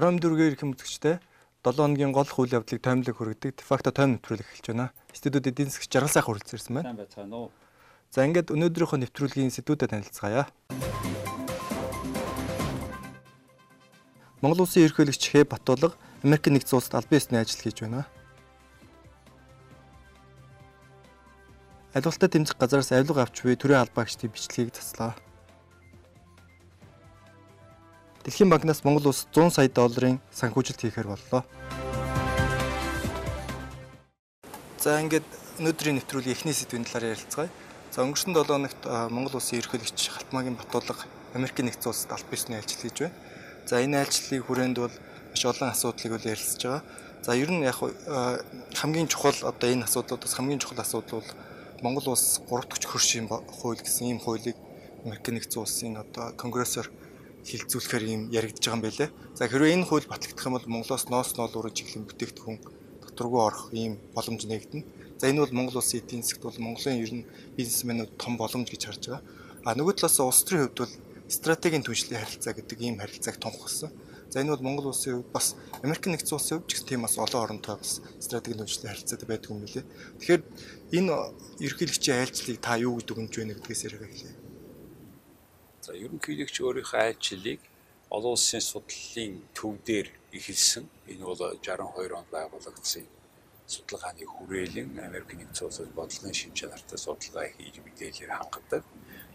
Баруун дүргээр их үзэгчтэй 7 хоногийн гол үйл явдлыг таймлаг хүргэдэг дефакто тайм нэвтрүүлэг эхэлж байна. Студиуд эдийн засгч жаргал сайхан хүрэлцэрсэн байна. Сайн байцгаана уу. За ингээд өнөөдрийнхөө нэвтрүүлгийн сэдвүүдэд танилцгаая. Монгол Улсын ерөнхийлөгч Хэ Батулга Америк нэгдсэн улсад албан ёсны ажил хийж байна. Аливалтай тэмцэх газараас авилга авч буй төрийн албаагчдын бичлэгийг таслаа. Дэлхийн банкнаас Монгол улс 100 сая долларын санхүүжилт хийхээр боллоо. За ингээд өнөөдрийн нэвтрүүлгийн эхний сэдвийн талаар ярилцгаая. За өнгөрсөн 7 хоногт Монгол улсын ерөнхийлөгч Халтмаагийн Батулга Америкийн нэгдсэн улсад аль бисны ажил хийж байна. За энэ ажлын хүрээнд бол маш олон асуудлыг үл ярилцж байгаа. За ер нь яг хамгийн чухал одоо энэ асуудлуудаас хамгийн чухал асуудал бол Монгол улс 3 дахь хөршийн хууль гэсэн ийм хуулийг Америкийн нэгдсэн улсын одоо конгрессор хилцүүлэхээр юм яригдж байгаа юм байлээ. За хэрвээ энэ хууль батлагдах юм бол Монголоос ноос ноол уран чиглэлийн бүтээгдэхүүн доторгуу орох ийм боломж нэгдэнэ. За энэ бол Монгол улсын эдийн засгт бол Монголын ер нь бизнесмэнүүд том боломж гэж харж байгаа. А нөгөө талаас улс төрийн хувьд бол стратегийн түншлэлийн харилцаа гэдэг ийм харилцааг тунхагсан. За энэ бол Монгол улсын хувьд бас Америк нэгдсэн улсын хувьд ч гэсэн тийм бас олон оронтой бас стратегийн түншлэлийн харилцаатай байдаг юм лээ. Тэгэхээр энэ ерөнхийлөгчийн айлчлалыг та юу гэдэг үгнж байна гэдгээс яриага хэлье. За ерөнхийлөгч өөрийнхөө айлчлалыг олон улсын судлалын төв дээр эхэлсэн. Энэ бол 62 онд байгуулагдсан судалгааны хүрээлэн Америк нэгдсэн улсад бодлогын шин чанартай судалгаа хийж мэдээлэлээр хангадаг.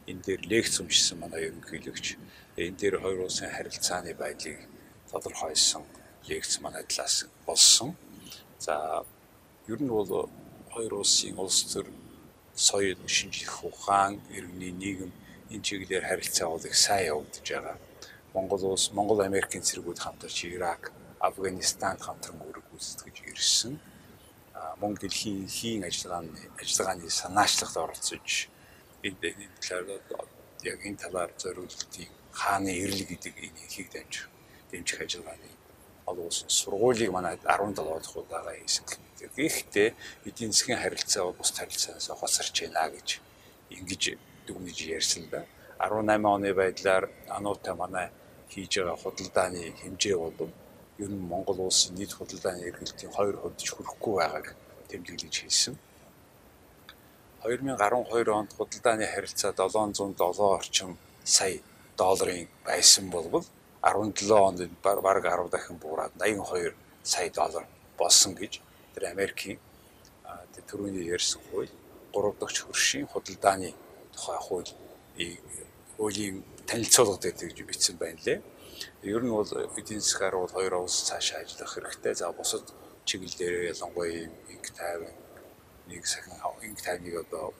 Энэ дээр лекц уншсан манай ерөнхийлөгч энэ дээр хоёр улсын харилцааны байдлыг тодорхойлсон лекц манай талаас болсон. За ер нь бол хоёр улсын улс төр соёл шинжлэх ухаан, иргэний нийгэм энэ чиглэлээр харилцаа бол их сайн явагдаж байгаа. Монгол улс, Монгол Америкийн цэргүүд хамтарч Ирак, Афганистанд хамтран үүрэг гүйцэтгэж ирсэн. Мөн дэлхийн хийн ажиллагааны ажиллагааны санаачлагт оролцож энэ талаар яг энэ талаар зориултын хааны эрлэг гэдэг энэ ихийг дамжих дэмжих ажиллагааны олон улсын сургуулийг манай 17 дахь удаага хийсэн гэх мэт. Гэхдээ эдийн засгийн харилцаа бол бус харилцаанаас хоцорч байна гэж ингэж дүгнэж ярьсан да. 18 оны байдлаар ануутай манай хийж байгаа худалдааны хэмжээ бол ер нь Монгол улсын нийт худалдааны эргэлтийн 2% ч хүрэхгүй байгааг тэмдэглэж хэлсэн. 2012 онд худалдааны харилцаа 707 орчим сая долларын байсан болбол 17 онд бараг 10 дахин буураад 82 сая доллар болсон гэж тэр Америкийн төрөний ярьсан хууль 3 дахь хөршийн худалдааны тухай хууль хуулийн танилцуулга дээр гэж бичсэн байна лээ. Ер нь бол эдийн засгаар бол хоёр улс цаашаа ажиллах хэрэгтэй. За бусад чиглэлээр ялангуяа инх тайван нэг сахин инх тайвныг одоо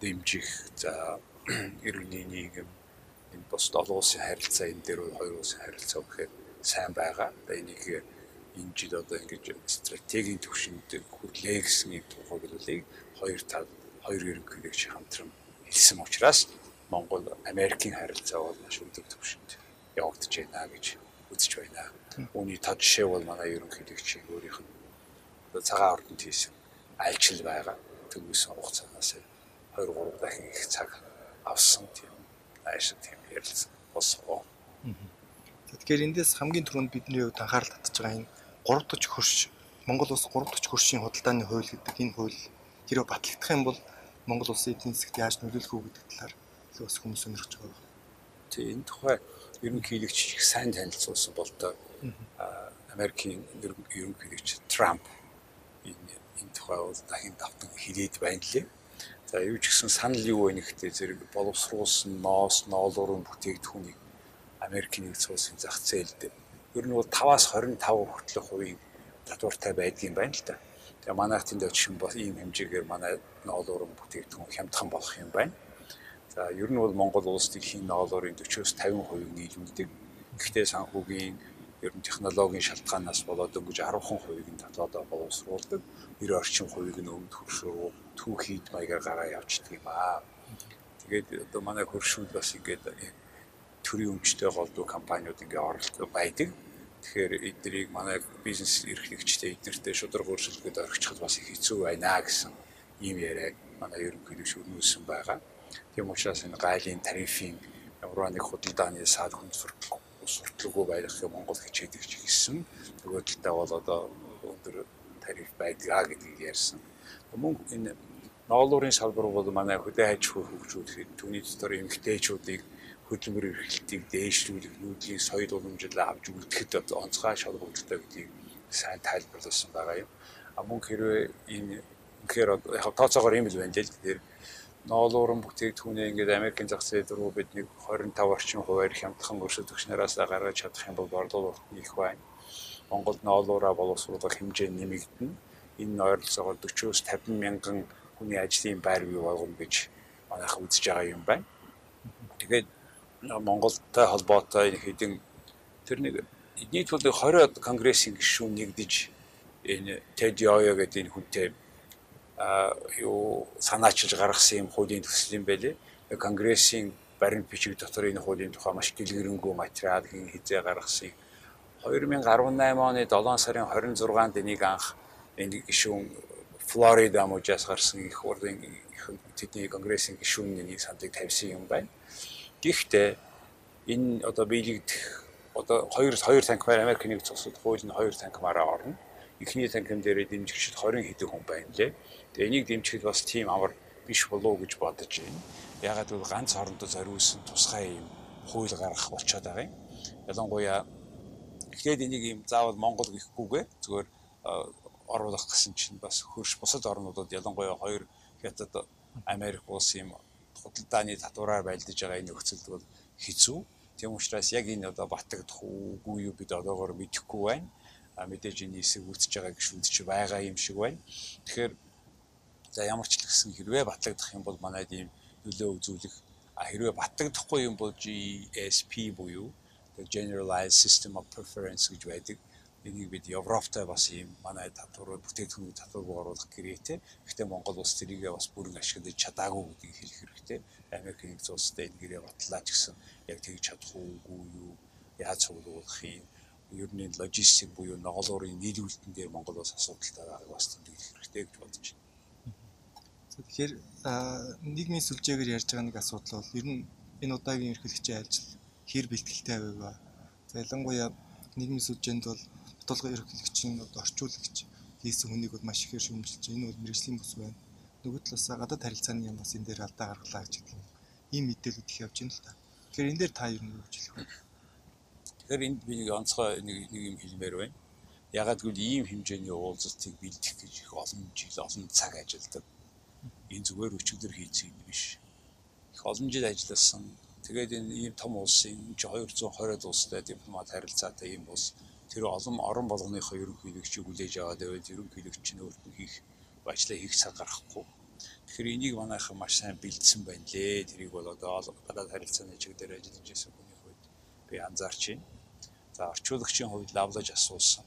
дэмжих за иргэний нийгэм энэ бусад олон улсын харилцаа энэ дээр хоёр улсын харилцаа гэхээр сайн байгаа. Одоо энийг энэ жил одоо ингэж стратегийн төвшөнд хүрлээ гэсэн юм тухайглалыг хоёр тал хоёр ерөнхийлөгч хамтран хэлсэн учраас Монгол Америкийн харилцаа бол маш өндөр түвшинд явагдаж байна гэж үзэж байна. Үүний тод жишээ бол манай ерөнхийлөгчийн өөрийнх нь цагаан ордонд хийсэн альчил байгаа. Төгөөсөн хугацаанаас 2 3 дахин их цаг авсан тийм аашиг тийм ярилцсан босгоо. Тэгэхээр эндээс хамгийн түрүүнд бидний хувьд анхаарал татж байгаа энэ 3 дахь хөрш Монгол улс 3 дахь хөршийн худалдааны хууль гэдэг энэ хууль хэрэв батлагдах юм бол Монгол улсын эдийн засгт яаж нөлөөлөх үү гэдэг талаар илүү бас хүмүүс сонирхож байгаа. Тий энэ тухай ерөнхийлөгч их сайн танилцуулсан бол доо Америкийн ерөнхийлөгч Трамп энэ энэ тухай бол дахин давтан хэлээд байна лээ. За юу ч гэсэн санал юу вэ нэгтээ зэрэг боловсруулсан ноос, ноолуурын бүтээгдэхүүнийг Америкийн нэгдсэн улсын зах зээлд ер нь бол 5-аас 25% хүртэлх хувийн татвартай байдгийн байна л да. Тэгээ манайх тэнд очих юм бол ийм хэмжээгээр манай ноолуурын бүтээгдэхүүн хямдхан болох юм байна. За ер нь бол Монгол улс дэлхийн ноолуурын 40-оос 50% нийлүүлдэг. Гэхдээ санхүүгийн ер нь технологийн шалтгаанаас болоод өнгөж 10% нь татвараа боловсруулдаг. 90 орчим хувийг нь өмнөд хөршөө түүхийд маягаар гараа явчихдаг юм аа. Тэгээд одоо манай хөршүүд бас ингээд төрийн өмчтэй голдуу компаниуд ингээд оролцдог байдаг. Тэгэхээр эднийг манай бизнес эрхлэгчтэй эднэртэй шудраг өөрчлөлтөд орчиход бас их хэцүү байна гэсэн ийм яриаг манай ерөнхийлөгч өрнүүлсэн байгаа. Тийм учраас энэ гайлын тарифын ураны худалдааны саад хүнсвэр сурталгүй байх юм Монгол хичээдэг ч гэсэн нөгөө талдаа бол одоо өндөр тариф байдгаа гэдгийг ярьсан. Мөн энэ ноолуурын салбар бол манай хөдөө аж ахуй хөгжүүлэхэд түүний дотор эмгтээчүүдийг хөдөлмөр эрхлэлтийг дээшлүүлэх, нүүдлийн соёл уламжлал авч үлдэхэд онцгой шалгуулттай гэдгийг сайн тайлбарласан байгаа юм. А мөн хэрвээ энэ үнэхээр яг тооцоогоор юм л байна л дээ ноолуурын бүтээгдэхүүнээ ингээд Америкийн зах зээл рүү бид нэг 25 орчим хувиар хямдхан өрсөлдөгч нараас гаргаж чадах юм бол борлуулалт их байна. Монголд ноолуураа боловсруулах хэмжээ нэмэгдэнэ. Энэ ойролцоогоор 40-оос 50 мянган хүний ажлын байр бий болгоно гэж манайх үзэж байгаа юм байна. Тэгээд Монголтай холбоотой хэдин тэр нэг нийт бол 20 конгрессийн гишүүн нэгдэж энэ Тед Йоё гэдэг энэ хүнтэй юу санаачилж гаргасан юм хуулийн төсөл юм байлээ. Конгрессийн баримт бичиг дотор энэ хуулийн тухай маш дэлгэрэнгүй материал хийн хизээ гаргасан. 2018 оны 7 сарын 26-нд энийг анх энэ гишүүн Флорида мужаас гарсан их хурлын тэдний конгрессийн гишүүний сандыг тавьсан юм байна. Гэхдээ энэ одоо биелэгдэх одоо хоёр хоёр танкмаар Америк нэг цусад хууль нь хоёр танкмаараа орно. Эхний танкм дээр дэмжигчд 20 хэдэн хүн байна лээ. Тэгээ энийг дэмжихэд бас тийм амар биш болов уу гэж бодож байна. Ягаад гэвэл ганц орондоо зориулсан тусгай юм хууль гаргах болчиход байгаа юм. Ялангуяа эхлээд энийг юм заавал Монгол гэхгүйгээр зүгээр оруулах гэсэн чинь бас хөрш бусад орнуудад ялангуяа хоёр хятад Америк улс юм худалдааны татвараар байлдаж байгаа энэ нөхцөлд бол хэцүү. Тийм учраас яг энэ одоо батагдах үгүй юу бид одоогоор мэдэхгүй байна. А мэдээж энэ эсэг үүсэж байгаа гişүүд чи байгаа юм шиг байна. Тэгэхээр За ямар ч л гэсэн хэрвээ батлагдах юм бол манайд ийм нөлөө үзүүлэх а хэрвээ батлагдахгүй юм бол GSP буюу Generalized System of Preference гэж байдаг. Энийг бид Европтой бас ийм манай татвар бүтээгдэхүүний татварыг оруулах гэрээтэй. Гэхдээ Монгол улс тэрийгээ бас бүрэн ашиглаж чадаагүй гэдгийг хэлэх хэрэгтэй. Америкийн нэгдсэн улстай энэ гэрээ батлаа ч гэсэн яг тэгж чадах уугүй юу? Яаж цуглуулах юм? Ер нь логистик буюу ноголуурын нийлүүлэлтэн дээр Монгол улс асуудалтай байгааг бас тэмдэглэх хэрэгтэй гэж бодож байна. Тэгэхээр нийгмийн сүлжээгээр ярьж байгаа нэг асуудал бол ер нь энэ удаагийн ерөнхийлөгчийн ажил хэр бэлтгэлтэй байв ба. За ялангуяа нийгмийн сүлжээнд бол баталгаа ерөнхийлөгчийн орчуулагч хийсэн хүнийг бол маш ихээр шүүмжилж энэ бол мэрэгжлийн бүс байна. Нөгөө талаас гадаад харилцааны юм бас энэ дээр алдаа гаргалаа гэж хэлдэг. Ийм мэдээлүүд их явж байна л та. Тэгэхээр энэ дээр та нь юу гэж хэлэх вэ? Тэгэхээр энд би нэг онцгой нэг нэг юм хэлмээр байна. Ягаад гэвэл ийм хэмжээний уулзалтыг бэлдэх гэж их олон жил олон цаг ажилладаг энэ зүгээр өчигдөр хийцэн юм биш. Их олон жил ажилласан. Тэгээд энэ ийм том улсын 220 улстай дипломат харилцаатай ийм улс тэр олон орон болгоныхоо ерөнхийлөгчийг хүлээж аваад байвал ерөнхийлөгч нь өөрт нь хийх ажлаа хийх цаг гаргахгүй. Тэгэхээр энийг манайхан маш сайн бэлдсэн байна лээ. Тэрийг бол одоо гадаад харилцааны чиг дээр ажиллаж байсан хүний хувьд би анзаарч байна. За орчуулагчийн хувьд лавлаж асуусан.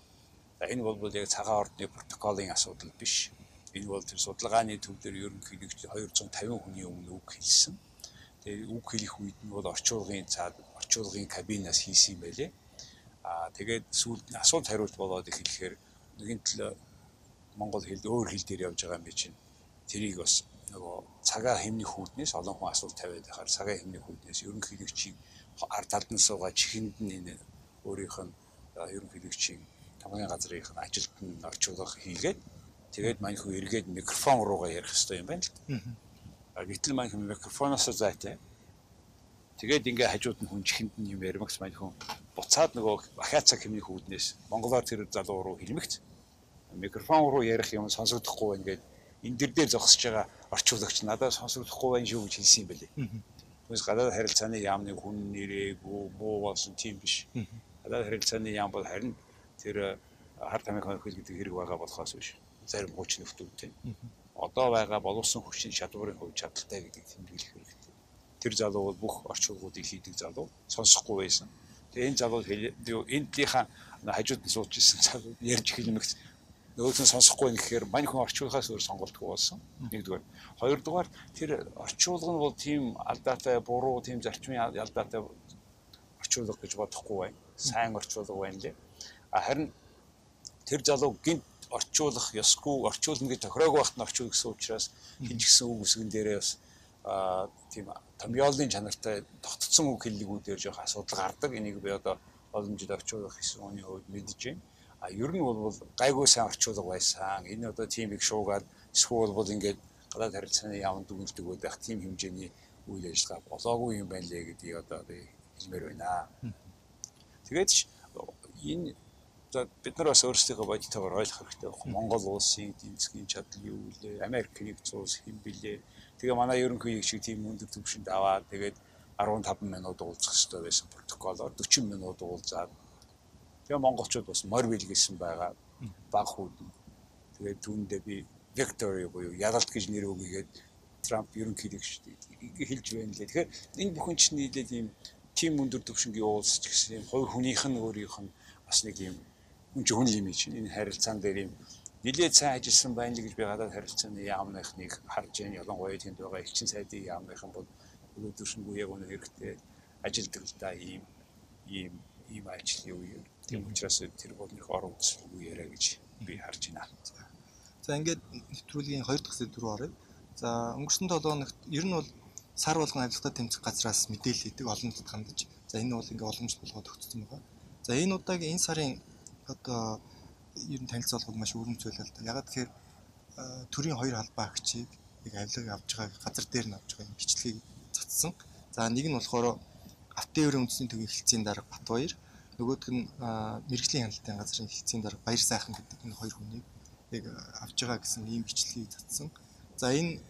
За энэ бол яг цагаан ордны протоколын асуудал биш Энэ бол тэр судалгааны төв дээр ерөнхийдөө 250 хүний өмнө үг хэлсэн. Тэгээ үг хэлэх үед нь бол орчуулгын цаад орчуулгын кабинаас хийсэн байлээ. Аа тэгээд сүүлд асуулт хариулт болоод эхлэхээр нэгэн тал Монгол хэлд өөр хэл дээр явж байгаа юм чинь тэрийг бас нөгөө цагаа хэмнэх хүүднээс олон хүн асуулт тавиад байхаар цагаа хэмнэх хүүднээс ерөнхийлөгчийн ард талд нь суугаад чихэнд нь энэ өөрийнх нь ерөнхийлөгчийн тамгын газрынх нь ажилд нь орчуулга хийгээд Тэгээд мань хүн эргээд микрофон руугаа ярих хэрэгтэй юм байна л. Гэтэл мань микрофоноос зайтай. Тэгээд ингээ хажууд нь хүн чихэнд нь юм ярмагс мань хүн буцаад нөгөө ахаацаг хэмнэх үүднээс монголоор тэр залуу руу хэлмэгц. Микрофон руу ярих юм сонсогдохгүй байна гээд энэ дэр дээр зогсож байгаа орчуулагч надад сонсогдохгүй байна шүү гэж хэлсэн юм байлээ. Түүнээс гадаад харилцааны яамны хүн нэрээгүй муу болсон тийм биш. Гадаад харилцааны яам бол харин тэр хар тамиг хөнхөл гэдэг хэрэг байгаа болохоос биш зарим хүч нөхдүүдтэй. Одоо байгаа боловсон хүчин чадварын хувь чадaltaй гэдгийг тэмдэглэх. Тэр залуу бол бүх орчуулгуудыг хийдэг залуу сонсохгүй байсан. Тэгээ энэ залуу эндлийнхаа хажууд нь сууж исэн залуу ярьж хэлмэгц нөгөөд нь сонсохгүй гэхээр мань хүн орчуулгаас өөр сонголтгүй болсон. Нэгдүгээр. Хоёрдугаар тэр орчуулга нь бол тийм алдаатай, буруу, тийм зарчмын алдаатай орчуулга гэж бодохгүй байна. Сайн орчуулга байна лээ. Харин тэр залуу гинт орчуулах ёсгүй орчуулна гэж тохироогүй байхад нь орчуул гэсэн учраас хин ч гэсэн үг үсгэн дээрээ бас а тийм томьёолын чанартай тогтцсон үг хэллэгүүдээр жоох асуудал гардаг. Энийг би одоо олон жил орчуулах гэсэн хүний хувьд мэдэж байна. А ер нь бол гайгүй сайн орчуулга байсан. Энэ одоо тийм их шуугаад эсвэл бол ингээд гадаад харилцааны яамд дүгнэлдэг байх тийм хэмжээний үйл ажиллагаа болоогүй юм байна лээ гэдгийг одоо би хэлмээр байна. Тэгээд энэ бид нар бас өөрсдийнхөө бодитойгоор ойлгох хэрэгтэй байна. Монгол улсын эдийн засгийн чадал юу вэ? Америк нэгдсэн улс хэм бэлээ? Тэгээ манай ерөнхий шиг тийм өндөр түвшинд аваад тэгээд 15 минут уулзах хэрэгтэй байсан протоколоор 40 минут уулзаад тэгээ монголчууд бас морь билгээсэн байгаа баг хүүд. Тэгээд түүндээ би Victory буюу ялалт гэж нэр өгөөгээд Трамп ерөнхийлөгч хэлж байна лээ. Тэгэхээр энэ бүхэн чинь нийлээд ийм тим өндөр түвшингийн уулзч гэсэн юм хоёр хүнийх нь өөрийнх нь бас нэг юм зөвхөн юм чинь энэ харилцаан дээр юм нилээд сайн ажилласан байна л гэж би гадаад харилцааны яамныхныг харж байна. Ялангуяа тэнд байгаа элчин сайдын яамныхан бол өнөөдөршнгүү яг үнэ хэрэгтэй ажилдаг л да ийм ийм ийм ажлын үе. Тийм учраас тэр бол нэг орон үсгүй яриа гэж би харж байна. За ингээд нэвтрүүлгийн 2 дахь сэдв рүү оръё. За өнгөрсөн 7 хоногт ер нь бол сар болгон авилгата тэмцэх газраас мэдээлэл идэг олон нийтэд хандаж. За энэ бол ингээ боломж болгоод өгсөн байгаа. За энэ удаагийн энэ сарын одоо ер нь танилцуулгад маш өрнөцөл л да. Ягаад тэгэхээр төрийн хоёр албаа агчийг яг авилга авж байгаа газар дээр нь авж байгаа юм бичлэгийг цацсан. За нэг нь болохоор Автоеврын үндэсний төвийн хэлтсийн дарга Батбаяр, нөгөөх нь мэрэгжлийн хяналтын газрын хэлтсийн дарга Баяр сайхан гэдэг энэ хоёр хүнийг яг авж байгаа гэсэн ийм бичлэгийг цацсан. За энэ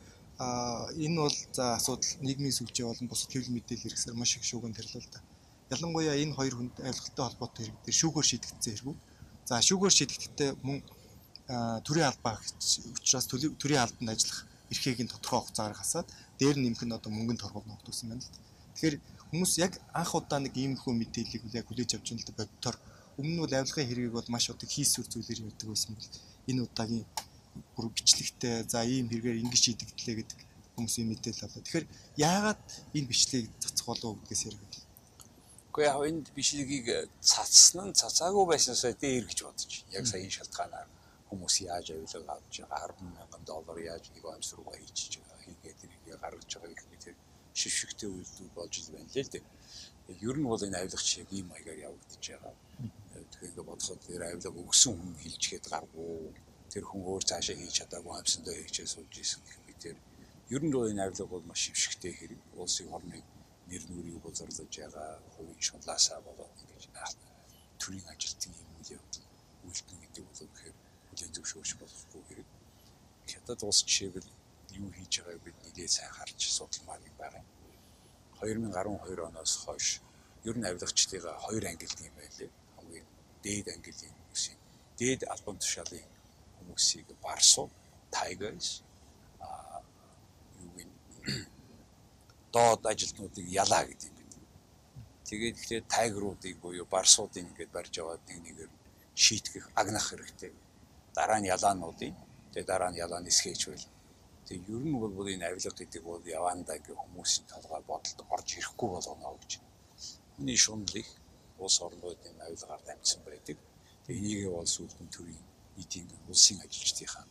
энэ бол за асуудал нийгмийн сүлжээ болон бусад хэвлэл мэдээлэл хэрэгсээр маш их шүүгэн тэрлэл да. Ялангуяа энэ хоёр хүнд айлгалтай холбоотой хэрэг дээр шүүгээр шийдэгдсэн хэрэгүүд За шүүгээр шийдэгдэхдээ мөн төрийн албаа учраас төрийн албанд ажиллах эрхийг нь тодорхой хугацаагаар хасаад дээр нэмэх нь одоо мөнгөнд торгол ногдсон байна л. Тэгэхээр хүмүүс яг анх удаа нэг иймэрхүү мэдээллийг яг хүлээж авч байгаа л да бодтоор өмнө нь бол авилгын хэргийг бол маш одоо хийсвэр зүйлээр ярьдаг байсан бол энэ удаагийн бүр бичлэгтэй за ийм хэрэгээр ингэж шийдэгдлээ гэдэг хүмүүсийн мэдээлэл авлаа. Тэгэхээр яагаад энэ бичлэгийг цацх болов гэдгээс ярих Гэхдээ яг энэ бишлэгийг цацсан нь цацаагүй байснаасаа дээр гэж бодож. Яг саяын шалтгаанаар хүмүүс яаж авилга авч байгаа 10 мянган доллар яаж нэг амс руугаа хийчихэж байгаа хийгээд тэрийг гаргаж байгаа гэх мэт шившигтэй үйлдэл болж байна л л дээ. Ер нь бол энэ авилгач яг ийм маягаар явагдаж байгаа. Тэгэхээр бодоход тэр авилга өгсөн хүн хилжгээд гаргуу. Тэр хүн өөр цаашаа хийж чадаагүй амсандаа хийчээ суулж исэн гэх мэт ер нь бол энэ авилга бол маш шившигтэй хэрэг улсын орныг нэр нүрийг бузарлаж байгаа хувийн шунлаасаа болоод ингэж төрийн ажилтны юм үйл явдал үйлдэн гэдэг бол үнэхээр хүлээн зөвшөөрч болохгүй хэрэг. Хятад улс жишээгэл юу хийж байгааг бид нэлээд сайн харж судалмаар байна. 2012 оноос хойш ер нь авилгачдыгаа хоёр ангилд юм байлээ. Хамгийн дээд ангилын хүмүүсийн дээд албан тушаалын хүмүүсийг барсуу Tigers а юу гин доод ажилтнуудыг ялаа гэдэг юм. Тэгээд ихлээр тайгруудыг буюу барсуудыг ингээд барьж аваад нэг нэгээр шийтгэх, агнах хэрэгтэй. Дараа нь ялаануудыг тэгээд дараа нь ялаа нисгээж байл. Тэгээд ер нь бол энэ авилга гэдэг бол явандаа гэх хүмүүсийн толгой бодолд орж ирэхгүй болгоно гэж. Хүний шунал их улс орнууд энэ авилгаар дамжсан байдаг. Тэгээд энийг бол сүүлдэн төрийн нийтийн улсын ажилчдынхаа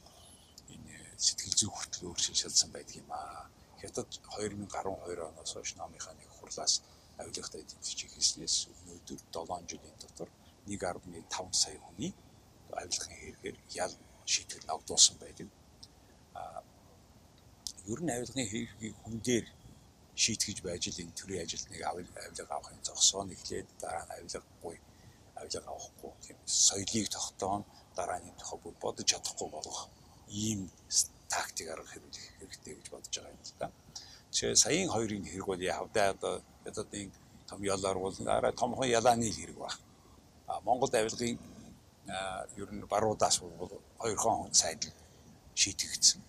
энэ сэтгэл зүй хүртэл өөрчилж чадсан байдаг юм аа Хятад 2012 оноос хойш номынхаа нэг хурлаас авилгатай эдэмшиж хийснээс өнөөдөр 7 жилийн дотор 1.5 сая хүний авилгын хэрэгээр ял шийтгэл авдуулсан байдаг. А ер нь авилгын хэрэгийг хүн дээр шийтгэж байж л энэ төрлийн ажилтныг авилга авахын зогсоон эхлээд дараа нь авилгагүй авилга авахгүй тийм соёлыг тогтоон дараа нь тухай бодож чадахгүй болох ийм тактик арга хэрэглэх хэрэгтэй гэж бодож байгаа юм л да. Тэгэхээр саяын хоёрын хэрэг бол явдаа одоо ядадын том ялаар бол арай томхон ялааны хэрэг ба. А Монгол авилгын ер нь баруудаас бол хоёр хон сайд шийтгэгдсэн.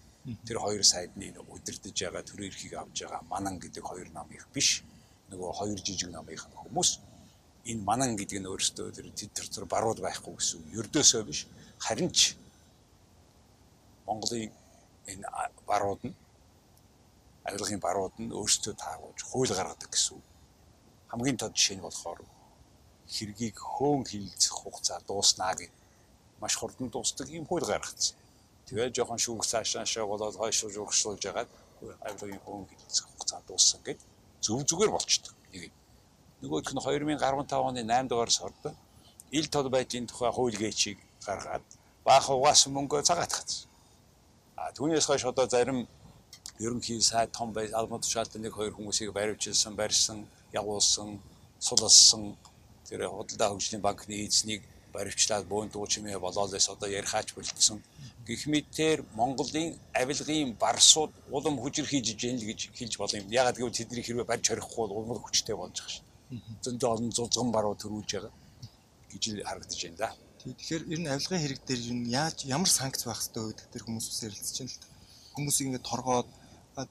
Тэр хоёр сайдны удирдах байгаа төр эрхийг авж байгаа манан гэдэг хоёр намынх биш. Нөгөө хоёр жижиг намынх хүмүүс энэ манан гэдэг нь өөрөөсөө тэр тэр тэр барууд байхгүй гэсэн ердөөсөө биш. Харин ч Монголын энэ барууд нь авилгын барууд нь өөрсдөө таагуулж хууль гаргадаг гэсэн. Хамгийн тод жишээ нь болохоор хэргийг хөөн хилцэх хугацаа дууснаа гэж маш хурдан дуусдаг юм хууль гаргацсан. Тэгээд жоохон шүүх цаашаашаа болоод хойш шуургшуулж хагаад авилгын хөнгө хэлцэх хугацаа дууссан гэд зөв зүгээр болчтой. Нэг нөгөөх нь 2015 оны 8 дугаар сард ил тод байдлын тухай хууль гээчийг гаргаад баах угаасан мөнгө цагаат гацсан. А түүнээс хойш одоо зарим ерөнхий сайд том бай алмат тушаалд нэг хоёр хүмүүсийг баривчилсан, барьсан, явуулсан, сулсан тэр худалдаа хөгжлийн банкны эзнийг баривчлаад бөөн дуучмээ болоолээс одоо ярихаач болчихсон. Гэх мэтээр Монголын авилгын барсууд улам хүчээр хийж ижил гэж хэлж болно юм. Ягаад гэвэл тэдний хэрвээ барьж хорихгүй бол улам хүчтэй болж байгаа шин. Зөндөө олон зузган баруу төрүүлж байгаа гэж харагдаж байна да. Тэгэхээр ер нь авилгын хэрэг дээр ер нь яаж ямар санкц байх хэрэгтэй гэдэг тэр хүмүүс ярилцж байна л да. Хүмүүсийг ингээд торгоод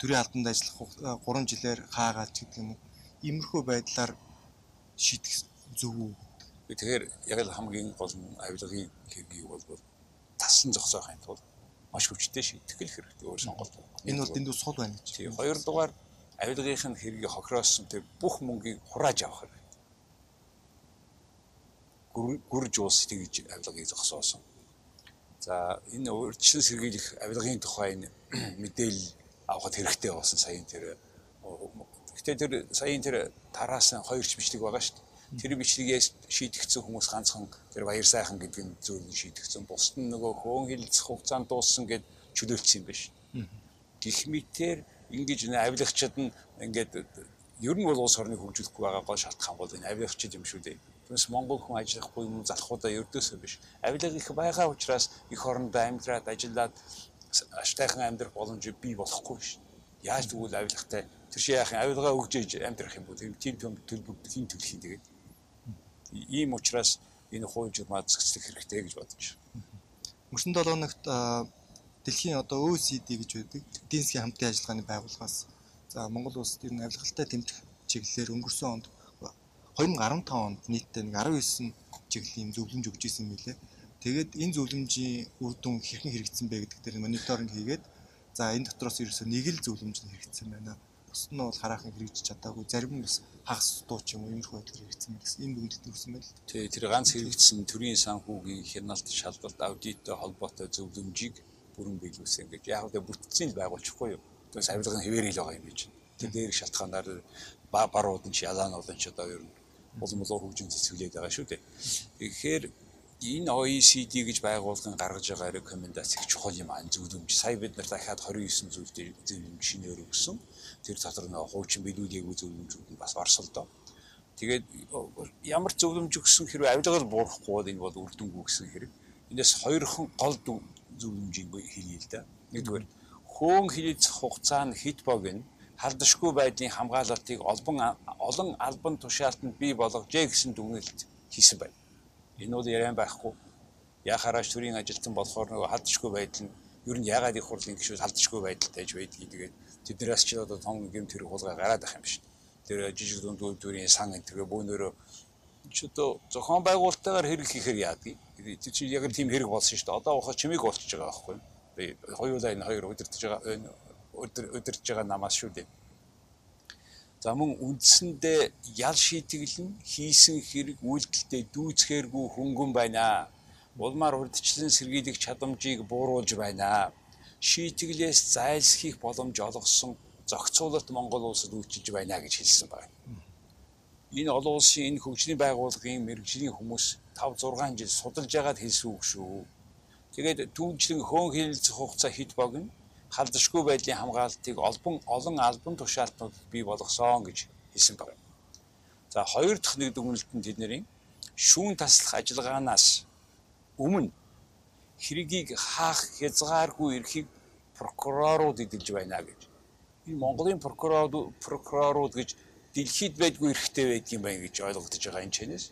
төрийн албанд ажиллах 3 жилээр хаагаад ч гэдэг юм уу. Иймэрхүү байдлаар шийдэх зөв үү? Тэгэхээр яг л хамгийн гол нь авилгын хэргийг бол тассан зогсоохын тулд маш хүчтэй шийдэх хэрэгтэй өөр сонголт. Энэ бол дэндүү сул байна гэж. Тийм. Хоёрдугаар авилгын хэргийг хохироосон тэр бүх мөнгийг хурааж авах хэрэгтэй. Гүрж уус тэгж авилгыг зогсоосон. За энэ урьдчилан сэргийлэх авилгын тухай мэдээлэл авахд хэрэгтэй болсон саяын тэр Гэтэ тэр саяын тэр тараас нь хоёрч бичлэг байгаа шүү дээ тэр бичлэгээс шийдэгдсэн хүмүүс ганцхан тэр баяр сайхан гэдэг нь зөв шийдэгдсэн. Бусд нь нөгөө хөөн хилцэх хугацаанд дууссан гэд чөлөөлсөн юм биш. Гэх мэтэр ингэж нэ авилагчид нь ингээд ер нь бол улс орныг хөгжүүлэхгүй байгаа гол шалтгаан бол энэ авилагчид юм шүү дээ. Түүнээс Монгол хүн ажиллахгүй юм залхуудаа ердөөсөө биш. Авилга их байгаа учраас их орондоо амьдраад ажиллаад аштайхан амьдрах боломж бий болохгүй шүү. Яаж тэгвэл авилгатай тэр шиг яахын авилгаа өгж амьдрах юм бол тийм төм төлбөр хин төлөх юм тэгээд ийм учраас энэ хууль журмаа зэгцлэх хэрэгтэй гэж бодож байна. Өнгөрсөн 7 хоногт дэлхийн одоо OECD гэж байдаг эдийн засгийн хамтын ажиллагааны байгууллагаас за Монгол улсад ер нь авилгалтай тэмдэх чиглэлээр өнгөрсөн онд 2015 онд нийтдээ нэг 19 чиглэлийн зөвлөмж өгч ирсэн мөлий. Тэгээд энэ зөвлөмжийн үр дүн хэрхэн хэрэгжсэн бэ гэдэг дээр мониторинг хийгээд за энэ дотроос ерөөсөө нэг л зөвлөмж нь хэрэгжсэн байна бус нь бол хараахан хэрэгжиж чадаагүй зарим нь бас хагас дуу ч юм уу иймэрхүү байдлаар хэрэгжсэн гэсэн энэ бүгд төрсэн байл. Тий тэр ганц хэрэгжсэн төрийн санхүүгийн хяналт шалгалт аудиттой холбоотой зөвлөмжийг бүрэн биелүүлсэн гэж яг л бүтцийн л байгуулчихгүй юу. Тэгээс авилга нь хэвээр ил байгаа юм биш. Тэр дээр шалтгаанаар барууд нь ялаанууд нь ч одоо ер нь улам улуу хөгжин цэцгэлээд байгаа шүү дээ. Тэгэхээр энэ OECD гэж байгуулгын гаргаж байгаа рекомендац их чухал юм аа зөвлөмж. Сая бид нар дахиад 29 зүйл зөвлөмж шинээр өгсөн. Тэр дотор нэг хуучин биелүүлээгүй зөвлөмжүүд нь бас орсон доо. Тэгээд ямар зөвлөмж өгсөн хэрэг авилгал буурахгүй энэ бол үр дүнгүй гэсэн хэрэг. Энээс хоёрхан гол зөвлөмжийг хэлье л да. Нэгдүгээр хөөн хилэлцэх хугацаа нь хит богино халдшгүй байдлын хамгаалалтыг олон олон албан тушаалтанд бий болгожээ гэсэн дүгнэлт хийсэн байна. Энэ бол яриан байхгүй. Яхаараач төрийн ажилтан болохоор нөгөө халдшгүй байдал нь ер нь ягаад их хурлын гишүүд халдшгүй байдалтай байдгийг тэгээд тэднээс ч одоо том гэм тэр хулгай гараад ах юм биш. Тэр жижиг дунд үйлдвэрийн сан энэ тэгээ бөөнөрөө ч одоо зохион байгуулалтаагаар хэрэг хийхээр яадаг. Тэр чинь яг тийм хэрэг болсон шүү дээ. Одоо ухаа чимээг болчихж байгаа байхгүй. Би хоёулаа энэ хоёр удирдах байгаа удирдах байгаа намаас шүү дээ. За мөн үндсэндээ ял шийтгэлэн хийсэн хэрэг үйлдэлтэй дүүцхээргүй хөнгөн байна. Улмаар урдчлан сэргийлэх чадамжийг бууруулж байна. Шийтгэлээс зайлсхийх боломж олгосон зохицуулалт Монгол улсад үйлчилж байна гэж хэлсэн байна. Энэ олон улсын энэ хөгжлийн байгууллагын мэрэгжлийн хүмүүс 5 6 жил судалж яагаад хэлсэн үг шүү. Тэгээд түүнчлэн хөөн хэлэлцэх хугацаа хэд богино халдшгүй байдлын хамгаалтыг олбон олон албан тушаалтнууд бий болгосон гэж хэлсэн байна. За хоёр дахь нэг дүгнэлт нь тэдний шүүн таслах ажиллагаанаас өмнө хэргийг хаах хязгааргүй эрхийг прокурорууд эдэлж байна гэж. Энэ Монголын прокурорууд прокурорууд гэж дэлхийд байдгүй эрхтэй байдгийн байна гэж ойлгогдож байгаа энэ чэнэс.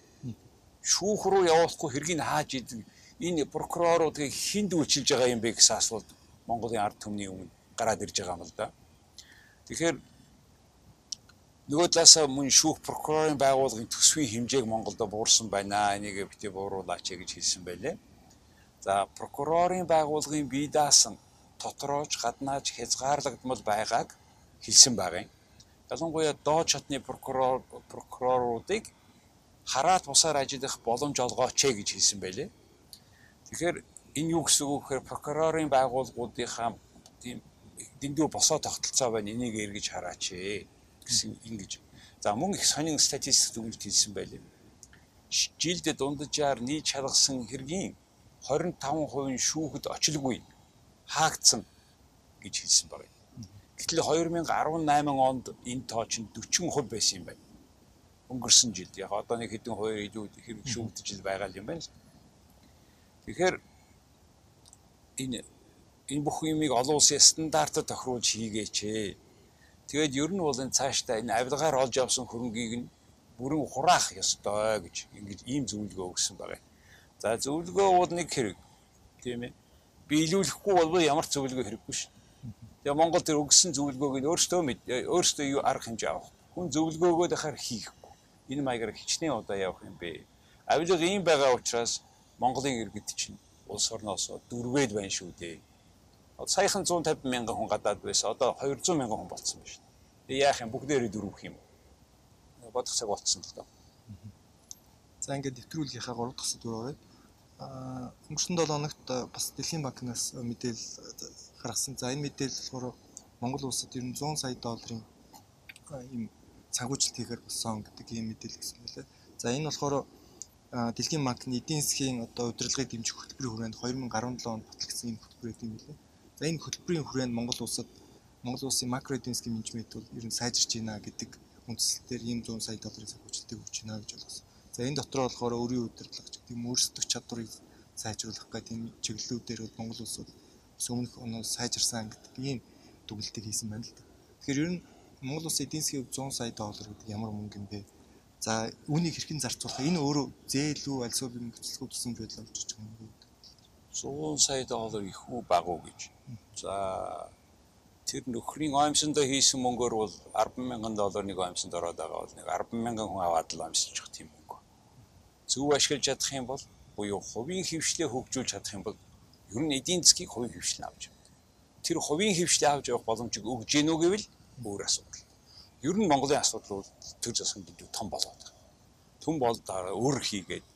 Шүүх рүү явуулахгүй хэргийг хааж идэх энэ прокуроруудыг хинд үйлчилж байгаа юм бэ гэсэн асуулт Монголын ард түмний өмнө гараад ирж байгаа юм л да. Тэгэхээр нөгөө талаасаа мөн шүүх прокурорын байгууллагын төсвийн хэмжээг Монголд буурсан байна. Энийг бити бууруулаач гэж хэлсэн байлээ. За прокурорын байгууллагын бие даасан дотрооч гаднаач хязгаарлагдмал байгааг хэлсэн байгаа юм. Ялангуяа доод шатны прокурор прокуроруудыг хараат бусаар ажиллах боломж олгооч гэж хэлсэн байлээ. Тэгэхээр энэ юу гэсэн үг гэхээр прокурорын байгууллагуудынхаа тийм дэндүү босоо тогтолцоо байна энийг эргэж хараач гэсэн ингэж. За мөн их сонин статистик дүгнэлт хийсэн байлээ. Жилд дунджаар нийт шалгасан хэргийн 25% шүүхэд очилгүй хаагдсан гэж хэлсэн байна. Гэтэл 2018 онд энэ тоо чинь 40% байсан юм байна. Өнгөрсөн жилд яг одоо нэг хэдэн хоёр илүү хэрэг шүүгдэж байгаа юм байна. Тэгэхээр энэ энэ бүх юмыг олон улсын стандартад тохируулж хийгээч ээ. Тэгээд ер нь бол энэ цаашдаа энэ авилгаар олж авсан хөрөнгийг нь бүрэн хураах ёстой гэж ингэж ийм зөвлөгөө өгсөн байгаа. За зөвлөгөө бол нэг хэрэг тийм ээ. Биелүүлэхгүй бол ямар ч зөвлөгөө хэрэггүй шүү. Тэгээ Монгол төр өгсөн зөвлөгөөг нь өөртөө өөртөө юу арга хэмжээ авах. Хүн зөвлөгөөгөө дахаар хийхгүй. Энэ маягаар хичнээн удаа явах юм бэ. Авилга ийм байгаа учраас Монголын иргэд чинь улс орноос дөрвөөд байна шүү дээ. Саяхан 150 мянган хүн гадаад байсан. Одоо 200 мянган хүн болцсон байна шүү. Тэгээ яах юм бүгдээрээ дөрвөх юм. Бодох цаг болцсон л доо. За ингээд нэвтрүүлгийнхаа 3 дахь сэдвээр оръё. Аа өнгөрсөн 7 хоногт бас Дэлхийн банкнаас мэдээлэл гаргасан. За энэ мэдээлэл болохоор Монгол улсад ер нь 100 сая долларын ийм санхүүжилт хийхээр болсон гэдэг ийм мэдээлэл гэсэн байлаа. За энэ болохоор Дэлхийн банкны эдийн засгийн одоо удирдлагыг дэмжих хөтөлбөрийн хүрээнд 2017 онд батлагдсан энэ хөтөлбөр гэдэг юм билээ. За энэ хөтөлбөрийн хүрээнд Монгол улсад Монгол улсын макро эдийн засгийн менежмент бол ер нь сайжирч байна гэдэг үндслэлээр ийм 100 сая долларын санхүүжилтийг өгч байна гэж ойлгосон. За энэ дотор болохоор өөрийн удирдлага ч гэдэг өөрсдөх чадварыг сайжруулах гэдэг энэ чиглэлүүдээр бол Монгол улс бол өмнөх оноос сайжирсан гэдэг ийм дүгнэлтийг хийсэн байна л да. Тэгэхээр ер нь Монгол улсын эдийн засгийн 100 сая доллар гэдэг ямар мөнгө юм бэ? За үүнийг хэрхэн зарцуулах? Энэ өөрөө зээл үү, альсуу бим хөтөлбөр гэсэн байдлаар очиж байгаа юм бэ? 100 сая доллар их үү бага уу гэж. За тэр нөхрийн оомсондоо хийсэн мөнгөөр бол 10 мянган доллар нэг оомсонд ороод байгаа бол нэг 10 мянган хүн аваад л байгаа тийм мөнгө. Зөв ашиглаж чадах юм бол буюу хувийн хөвшлээ хөгжүүлж чадах юм бол ер нь эдийн засгийг хувийн хөвшлэн авч явна. Тэр хувийн хөвшлээ авч явах боломжийг өгж гинүү гэвэл өөр асуудал. Ер нь Монголын асуудал бол төр засгийн дэд том болоод байна. Түн бол өөр хийгээд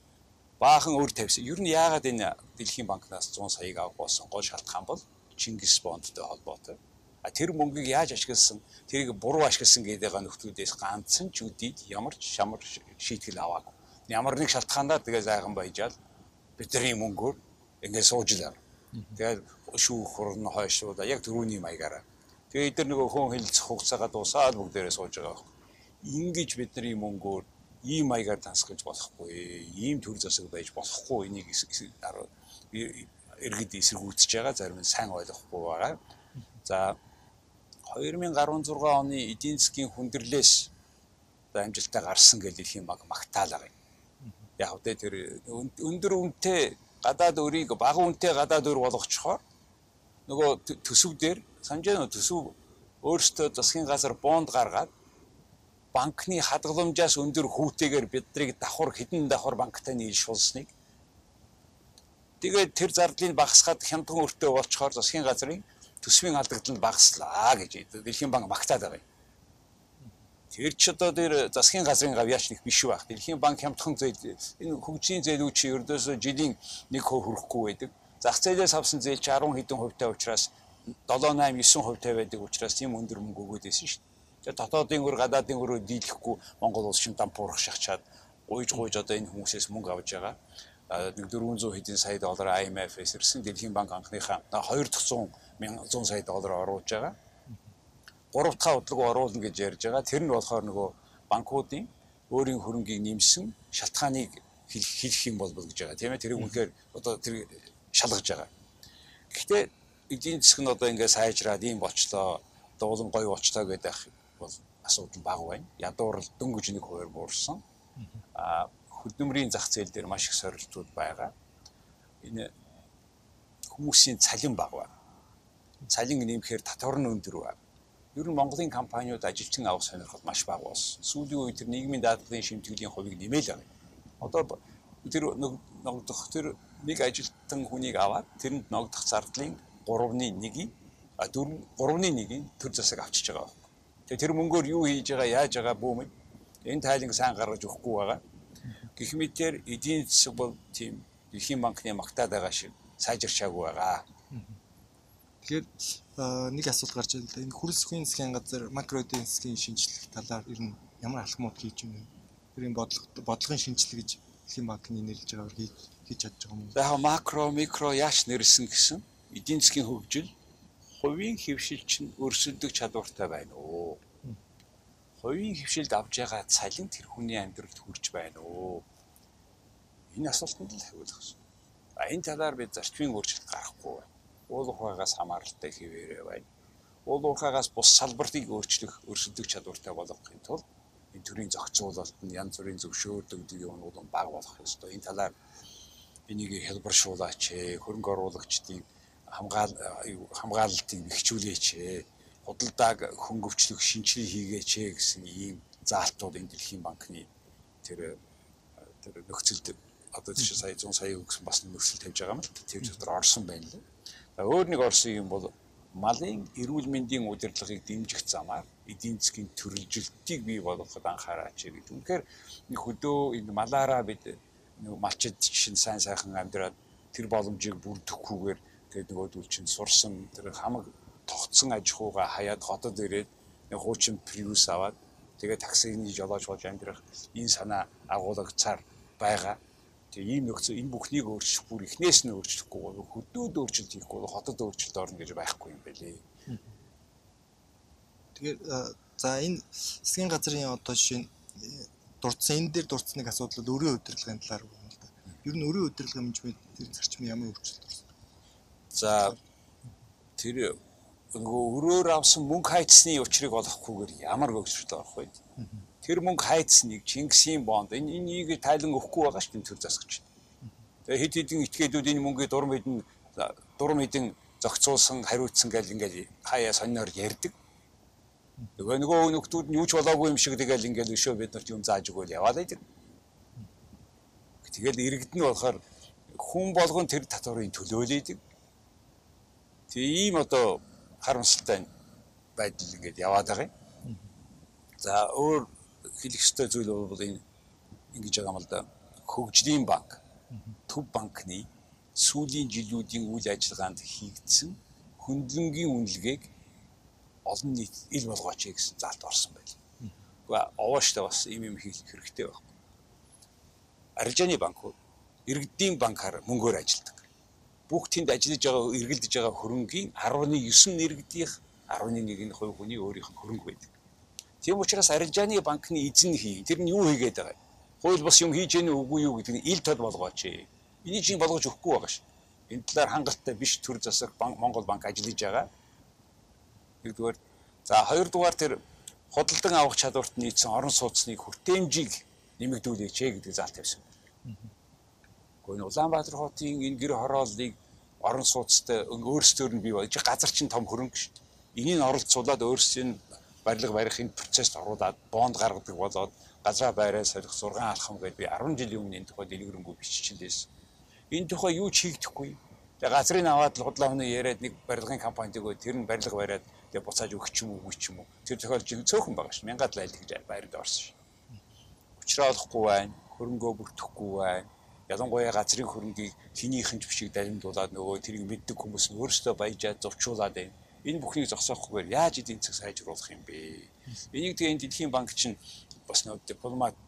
баахан өөр тавьсан. Ер нь яагаад энэ Дэлхийн банкнаас 100 саяг авах болсон гол шалтгаан бол Чингис бондтой холбоотой. А тэр мөнгийг яаж ашигласан, тэрийг буруу ашигласан гэдэг нөхдүүдээс ганцхан ч үдийд ямар ч шамар шийтгэл аваагүй. Ямар нэг шалтгаанаар тэгээ зайхан баяжаал бидний мөнгөөр ингээд суужилаа. Тэгээд шүүх хурн хойшууд яг түрүүний маягаараа. Тэгээд эдгээр нөгөө хүн хэлцэх хугацаагаа дуусаад бүгдээрээ сууж байгаа байхгүй. Ингиж бидний мөнгөөр ийм маягаар тансгаж болохгүй. Ийм төр засаг байж болохгүй. Энийг иргэд эсэргүүцэж байгаа зарим нь сайн ойлгохгүй байгаа. За 2016 оны эдийн засгийн хүндрэлээс амжилттай гарсан гэж хэлэх юм баг магтаалаа. Яг үдэ тэр өндөр үнэтэй гадаад өрийг бага үнэтэй гадаад өр болгочихоор нөгөө төсөв дээр санаж нөө төсөв өөрөөсөө засгийн газар бонд гаргаад банкны хадгаламжаас өндөр хүүтэйгээр биднийг давхар хідэн давхар банктай нийлшүүлсныг тэгээд тэр зардлыг багасгаад хямдхан өртөө болчхоор засгийн газрын төсвийн алдагдлыг багаслаа гэж Дэлхийн банк магтаад байгаа. Тэр ч одоо тэр засгийн газрын гавьяач нэг биш байх. Дэлхийн банк хямдхан зээл энэ хөгжлийн зээлүүд чи ердөөсөө жилийн 1% хүрэхгүй байдаг. Зах зээлээс авсан зээл чи 10 хэдэн хувьтай учраас 7 8 9 хувьтай байдаг учраас тийм өндөр мөнгө өгөөд байсан шүү дээ. Тэгээ дотоодын өр гадаадын өрөө дийлэхгүй Монгол улс шин дампуурах шахчаад гуйж гуйж одоо энэ хүмүүсээс мөнгө авж байгаа. Нэг 400 хэдэн сая доллар IMF-ээс ирсэн Дэлхийн банк анхныхаа 2 дахь 100 100 сая доллар оруулж байгаа 3 дахь удалгүй оруулна гэж ярьж байгаа. Тэр нь болохоор нөгөө банкуудын өөрийн хөрөнгийг нэмсэн шалтгааныг хэлэх юм болбол гэж байгаа. Тийм ээ тэрийг үнэхээр одоо тэр шалгаж байгаа. Гэхдээ эдийн засаг нь одоо ингээд сайжраад ийм болчлоо, дуулан гоё болчлоо гэдэг бол асуудал бага байна. Ядуурл дөнгөж нэг хуваар буурсан. Аа хөдөлмөрийн зах зээл дээр маш их сорилтууд байгаа. Энэ хүмүүсийн цалин бага байна. Цалин нэмэхээр татвар нь өндөр байна Ер нь Монголын компаниуд ажилчин авах сонирхол маш бага болсон. Сүүлийн үед тэр нийгмийн даатгалын шимтгэлийн хувийг нэмээл байгаа. Одоо тэр ногдох тэр нэг ажилтан хүнийг аваад тэрэнд ногдох зардлын 3-ны 1-ийг а 4 3-ны 1-ийг төр засаг авчиж байгаа. Тэгээ тэр мөнгөөр юу хийж байгаа, яаж байгаа бүүмэн энэ тайланг сайн гаргаж өгөхгүй байгаа. Гэх мэтээр эдийн засаг бол тийм Дэлхийн банкны магтаад байгаа шиг сайжирчаагүй байгаа. Тэгэхээр нэг асуулт гарч ирэл. Энэ хүрэлцэхийн засгийн газар макро эдийн засгийн шинжилгээ талаар ер нь ямар алхмууд хийж байна? Тэрийн бодлого бодлогын шинжилгээ гэж Дэлхийн банкны нэрлэж байгаагаар хийж хийж чадж байгаа юм. За яг макро, микро яаш нэрлсэн гэсэн эдийн засгийн хөгжил хувийн хөвшил чинь өрсөлдөх чадвартай байна уу? Хувийн хөвшилд авж байгаа цалин тэр хүний амьдралд хүрч байна уу? Энэ асуултанд л хариулах гэсэн. А энэ талаар бид зарчмын өөрчлөлт гаргахгүй байна уул уурхаагаас хамааралтай хэвээрээ байна. Уул уурхаагаас бус салбартыг өөрчлөх, өрсөлдөх чадвартай болгохын тулд энэ төрлийн зохицуулалт нь янз бүрийн зөвшөөрөлтөд юмнууд нь бага болох ёстой. Энэ талаар энийг хэлбэршүүлаач, хөрөнгө оруулагчдын хамгаал хамгаалалтыг бэхжүүлээч, худалдааг хөнгөвчлөх шинжилгээ хийгээч гэсэн ийм заалтууд энэ дэлхийн банкны тэр тэр нөхцөлд одоо тийш сая 100 сая өгсөн бас нөхцөл тавьж байгаа юм л тэр дотор орсон байна лээ. Өөр нэг орсон юм бол малын эрүүл мэндийн удирдлагыг дэмжих замаар эдийн засгийн төрөлжилтийг бий болгоход анхаараач гэдэг. Үнэхээр хөдөө энэ малаараа бид малчид чинь сайн сайхан амьдраад тэр боломжийг бүрдэхгүйгээр тэгээд нөгөөдөл чинь сурсан тэр хамаг тогтсон аж ахуйгаа хаяад хотод ирээд нэг хуучин приус аваад тэгээд таксины жолооч болж амьдрах энэ санаа агуулгацаар байгаа. Тэгээ ийм нөхцөл энэ бүхнийг өөрчлөх бүр эхнээс нь өөрчлөхгүй хөдөөд өөрчлөлт хийхгүй хотод өөрчлөлт орно гэж байхгүй юм байлээ. Тэгэхээр за энэ засгийн газрын одоо жишээ нь дурдсан энэ дээр дурдсан нэг асуудал бол өрийн удирдлагын талаар байна л да. Ер нь өрийн удирдлага менежмент тэр зарчмын ямар өөрчлөлт? За тэр нөгөө өрөөр авсан мөнгө хайцсны учрыг олохгүйгээр ямар өөрчлөлт орох вэ? Тэр мөнгө хайцсныг Чингисийн бонд энэ энийг тайлан өгөхгүй байгаа шүү дээ төр засагч. Тэгээ хэд хэдэн этгээдүүд энэ мөнгөийг дурм хэдэн дурм хэдэн зохицуулсан хариуцсан гэл ингээл хаяа сонноор ярьдаг. Нөгөө нөгөө нөхдүүд нь юу ч болоогүй юм шиг тэгэл ингээл өшөө бид нарт юм зааж өгөөл яваад байдаг. Тэгэл иргэдэн болохоор хүн болгон тэр татварыг төлөөлөйдэг. Тэгээ ийм одоо харамсалтай байдал ингээд яваад байгаа юм. За өөр хэлэх ёстой зүйл бол энэ ингэж байгаа юм л да. Хөгжлийн банк, төв банкны сүүлийн жилүүдийн үйл ажиллагаанд хийгдсэн хөндлөнгийн үнэлгээг олон нийт ил болгооч гэсэн заалт орсон байл. Гэхдээ овооштой бас ийм юм хийх хэрэгтэй байна. Арилжааны банкуд иргэдийн банкаар мөнгөөр ажилладаг. Бүх тэнд ажиллаж байгаа эргэлдэж байгаа хөрөнгийн 19 иргэдийн 11% хүний өөрийнх нь хөрөнгө байдаг. Тийм учраас арилжааны банкны эзэн хий. Тэр нь юу хийгээд байгаа? Хууль бас юм хийж гэнэ үгүй юу гэдэг нь ил тод болгооч. Энийг чинь болгож өгөхгүй байгаа ш. Энэ талаар хангалттай биш төр засаг Монгол банк ажиллаж байгаа. Нэгдүгээр за хоёрдугаар тэр худалдан авах чадварт нийцсэн орон сууцны хүртээмжийг нэмэгдүүлээч гэдэг заалт тавьсан. Гэхдээ Улаанбаатар хотын энэ гэр хорооллыг орон сууцтай өөрсдөр нь бий болж газар чинь том хөрөнгө шүү дээ. Энийг оролцуулаад өөрсдийн барилга барих энэ процесс оруулаад бонд гаргадаг болоод газраа байраа солих зургаан алхам гэдээ би 10 жилийн өмнө энэ тухай дэлгэрэнгүй биччихсэн байсан. Энэ тухай юу ч хийгдэхгүй. Тэгээ газрын аваад л худлаа өнөө яриад нэг барилгын компанид өгөө тэр нь барилга бариад тэгээ буцааж өгч юм уу үгүй ч юм уу. Тэр тохиолдол цөөхөн байгаа ш. Мянгад лайл гэж байранд орсон ш. Учраа олохгүй байна. Хөрөнгөө бүртгэхгүй байна. Ялангуяа газрын хөрөнгийг хинийхэн ч бишиг далимдуулаад нөгөө тэрийг мэддэг хүмүүс нь өөрсдөө баяжаад зовчуулаад байна энэ бүхнийг зогсоохгүйгээр яаж эдийн засаг сайжруулах юм бэ? Энийг тэгээ энэ дэлхийн банк чинь бас нэг дипломат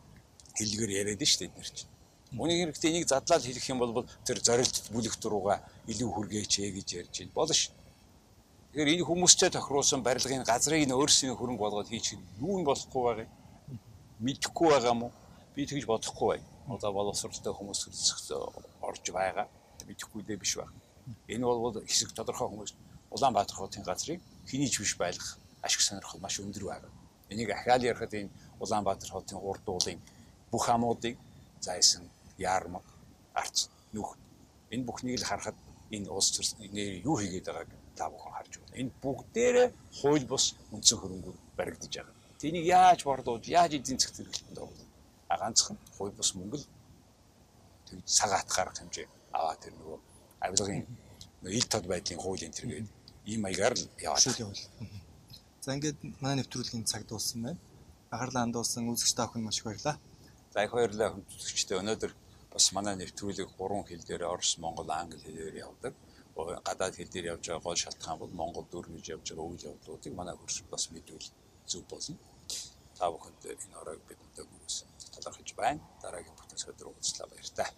хэлгээр яриад шүү дээ эдгээр чинь. Үүнийг хэрэгтэй энийг задлаад хэлэх юм бол тэр зорилт бүлэг дурууга илүү хүргээч ээ гэж ярьж байна. Болно ш. Тэгэхээр энэ хүмүүстэй тохируулсан барилгын газрыг нь өөрсдийн хөрөнгө болгоод хийчих юу нь болохгүй байгаа юм. Мэдхгүй байгаа мó? Би тэгж бодохгүй байна. Одоо боловсролтой хүмүүс орж байгаа. Мэдхгүй дээ биш байна. Энэ бол хэсэг тодорхой хүмүүс Улаанбаатар хотын газрыг хэний ч биш байлгах ашиг сонирхол маш өндөр байгаа. Энийг ахаал ярихад энэ Улаанбаатар хотын урд уулын бүх амуудыг зайсан яармаг арц нүх энэ бүхнийг л харахад энэ улс төр юу хийгээд байгааг та бүхэн харж байна. Энэ бүгдээрээ хууль бус үндсэн хөрөнгөнд баригдаж байгаа. Тэнийг яаж борлуулж, яаж эдийн засгт хэрэглэхэд байгаа. Ганцхан хууль бус мөнгө л тэг сагаат гарах хэмжээ аваа тэр нөгөө авилгын ил тод байдлын төр гэдэг ийм маягаар л яваад байна. За ингээд манай нэвтрүүлгийн цаг дууссан байна. Анхаарлаа хандуулсан үзэгч та бүхэнд маш их баярлалаа. За их баярлалаа хүндэтгчтэй өнөөдөр бас манай нэвтрүүлэг гурван хэл дээр Орос, Монгол, Англи хэлээр явдаг. гадаад хэл дээр явж байгаа гол шалтгаан бол Монгол дөрмөж явж байгаа үйл явдлуудыг манай хөрш бас мэдвэл зөв болно. Та бүхэнд энэ оройг бид өдөр талархаж байна. Дараагийн бүтэн өдөр уулзлаа баяр таа.